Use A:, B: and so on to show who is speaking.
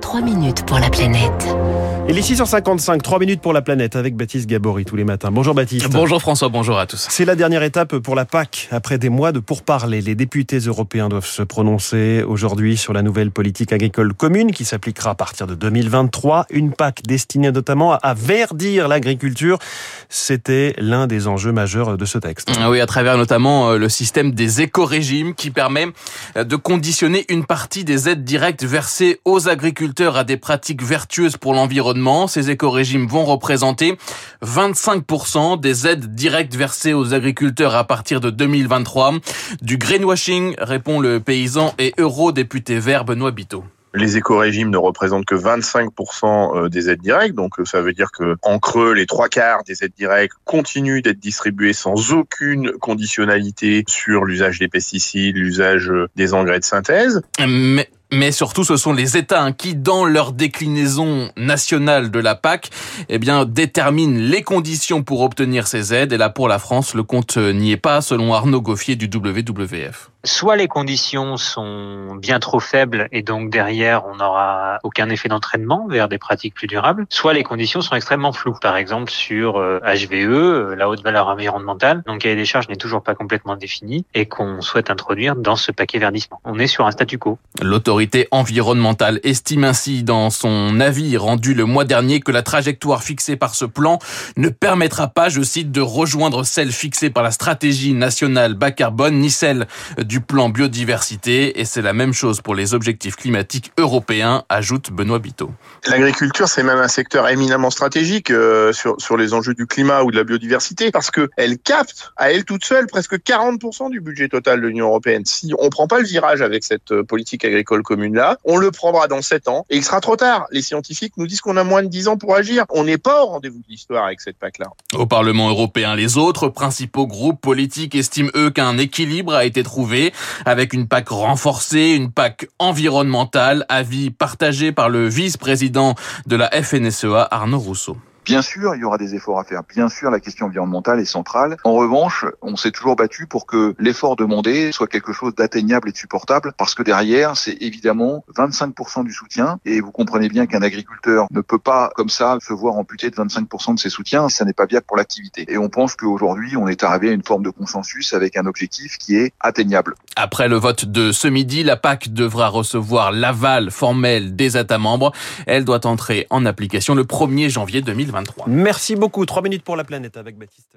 A: 3 minutes pour la planète.
B: Et les 6h55, 3 minutes pour la planète avec Baptiste Gabory tous les matins. Bonjour Baptiste.
C: Bonjour François, bonjour à tous.
B: C'est la dernière étape pour la PAC. Après des mois de pourparlers, les députés européens doivent se prononcer aujourd'hui sur la nouvelle politique agricole commune qui s'appliquera à partir de 2023. Une PAC destinée notamment à verdir l'agriculture. C'était l'un des enjeux majeurs de ce texte.
C: Ah oui, à travers notamment euh, le système des éco-régimes qui permet euh, de conditionner une partie des aides directes versées aux agriculteurs à des pratiques vertueuses pour l'environnement ces éco-régimes vont représenter 25% des aides directes versées aux agriculteurs à partir de 2023. Du greenwashing, répond le paysan et eurodéputé vert Benoît Biteau
D: les éco-régimes ne représentent que 25% euh, des aides directes, donc euh, ça veut dire que en creux, les trois quarts des aides directes continuent d'être distribuées sans aucune conditionnalité sur l'usage des pesticides, l'usage des engrais de synthèse.
C: Mais mais surtout, ce sont les États hein, qui, dans leur déclinaison nationale de la PAC, eh bien, déterminent les conditions pour obtenir ces aides. Et là, pour la France, le compte n'y est pas, selon Arnaud Goffier du WWF.
E: Soit les conditions sont bien trop faibles et donc derrière, on n'aura aucun effet d'entraînement vers des pratiques plus durables, soit les conditions sont extrêmement floues. Par exemple, sur HVE, euh, euh, la haute valeur environnementale, donc a des charges n'est toujours pas complètement définie et qu'on souhaite introduire dans ce paquet verdissement. On est sur un statu quo.
C: L'autorité environnementale estime ainsi dans son avis rendu le mois dernier que la trajectoire fixée par ce plan ne permettra pas, je cite, de rejoindre celle fixée par la stratégie nationale bas carbone ni celle du plan biodiversité et c'est la même chose pour les objectifs climatiques européens, ajoute Benoît Biteau.
D: L'agriculture, c'est même un secteur éminemment stratégique euh, sur, sur les enjeux du climat ou de la biodiversité parce que elle capte à elle toute seule presque 40% du budget total de l'Union européenne. Si on prend pas le virage avec cette euh, politique agricole commune-là. On le prendra dans 7 ans et il sera trop tard. Les scientifiques nous disent qu'on a moins de 10 ans pour agir. On n'est pas au rendez-vous de l'histoire avec cette PAC-là.
C: Au Parlement européen, les autres principaux groupes politiques estiment, eux, qu'un équilibre a été trouvé avec une PAC renforcée, une PAC environnementale, avis partagé par le vice-président de la FNSEA, Arnaud Rousseau.
F: Bien sûr, il y aura des efforts à faire. Bien sûr, la question environnementale est centrale. En revanche, on s'est toujours battu pour que l'effort demandé soit quelque chose d'atteignable et de supportable, parce que derrière, c'est évidemment 25% du soutien. Et vous comprenez bien qu'un agriculteur ne peut pas, comme ça, se voir amputé de 25% de ses soutiens. Ça n'est pas viable pour l'activité. Et on pense qu'aujourd'hui, on est arrivé à une forme de consensus avec un objectif qui est atteignable.
C: Après le vote de ce midi, la PAC devra recevoir l'aval formel des États membres. Elle doit entrer en application le 1er janvier 2020.
B: Merci beaucoup. Trois minutes pour la planète avec Baptiste.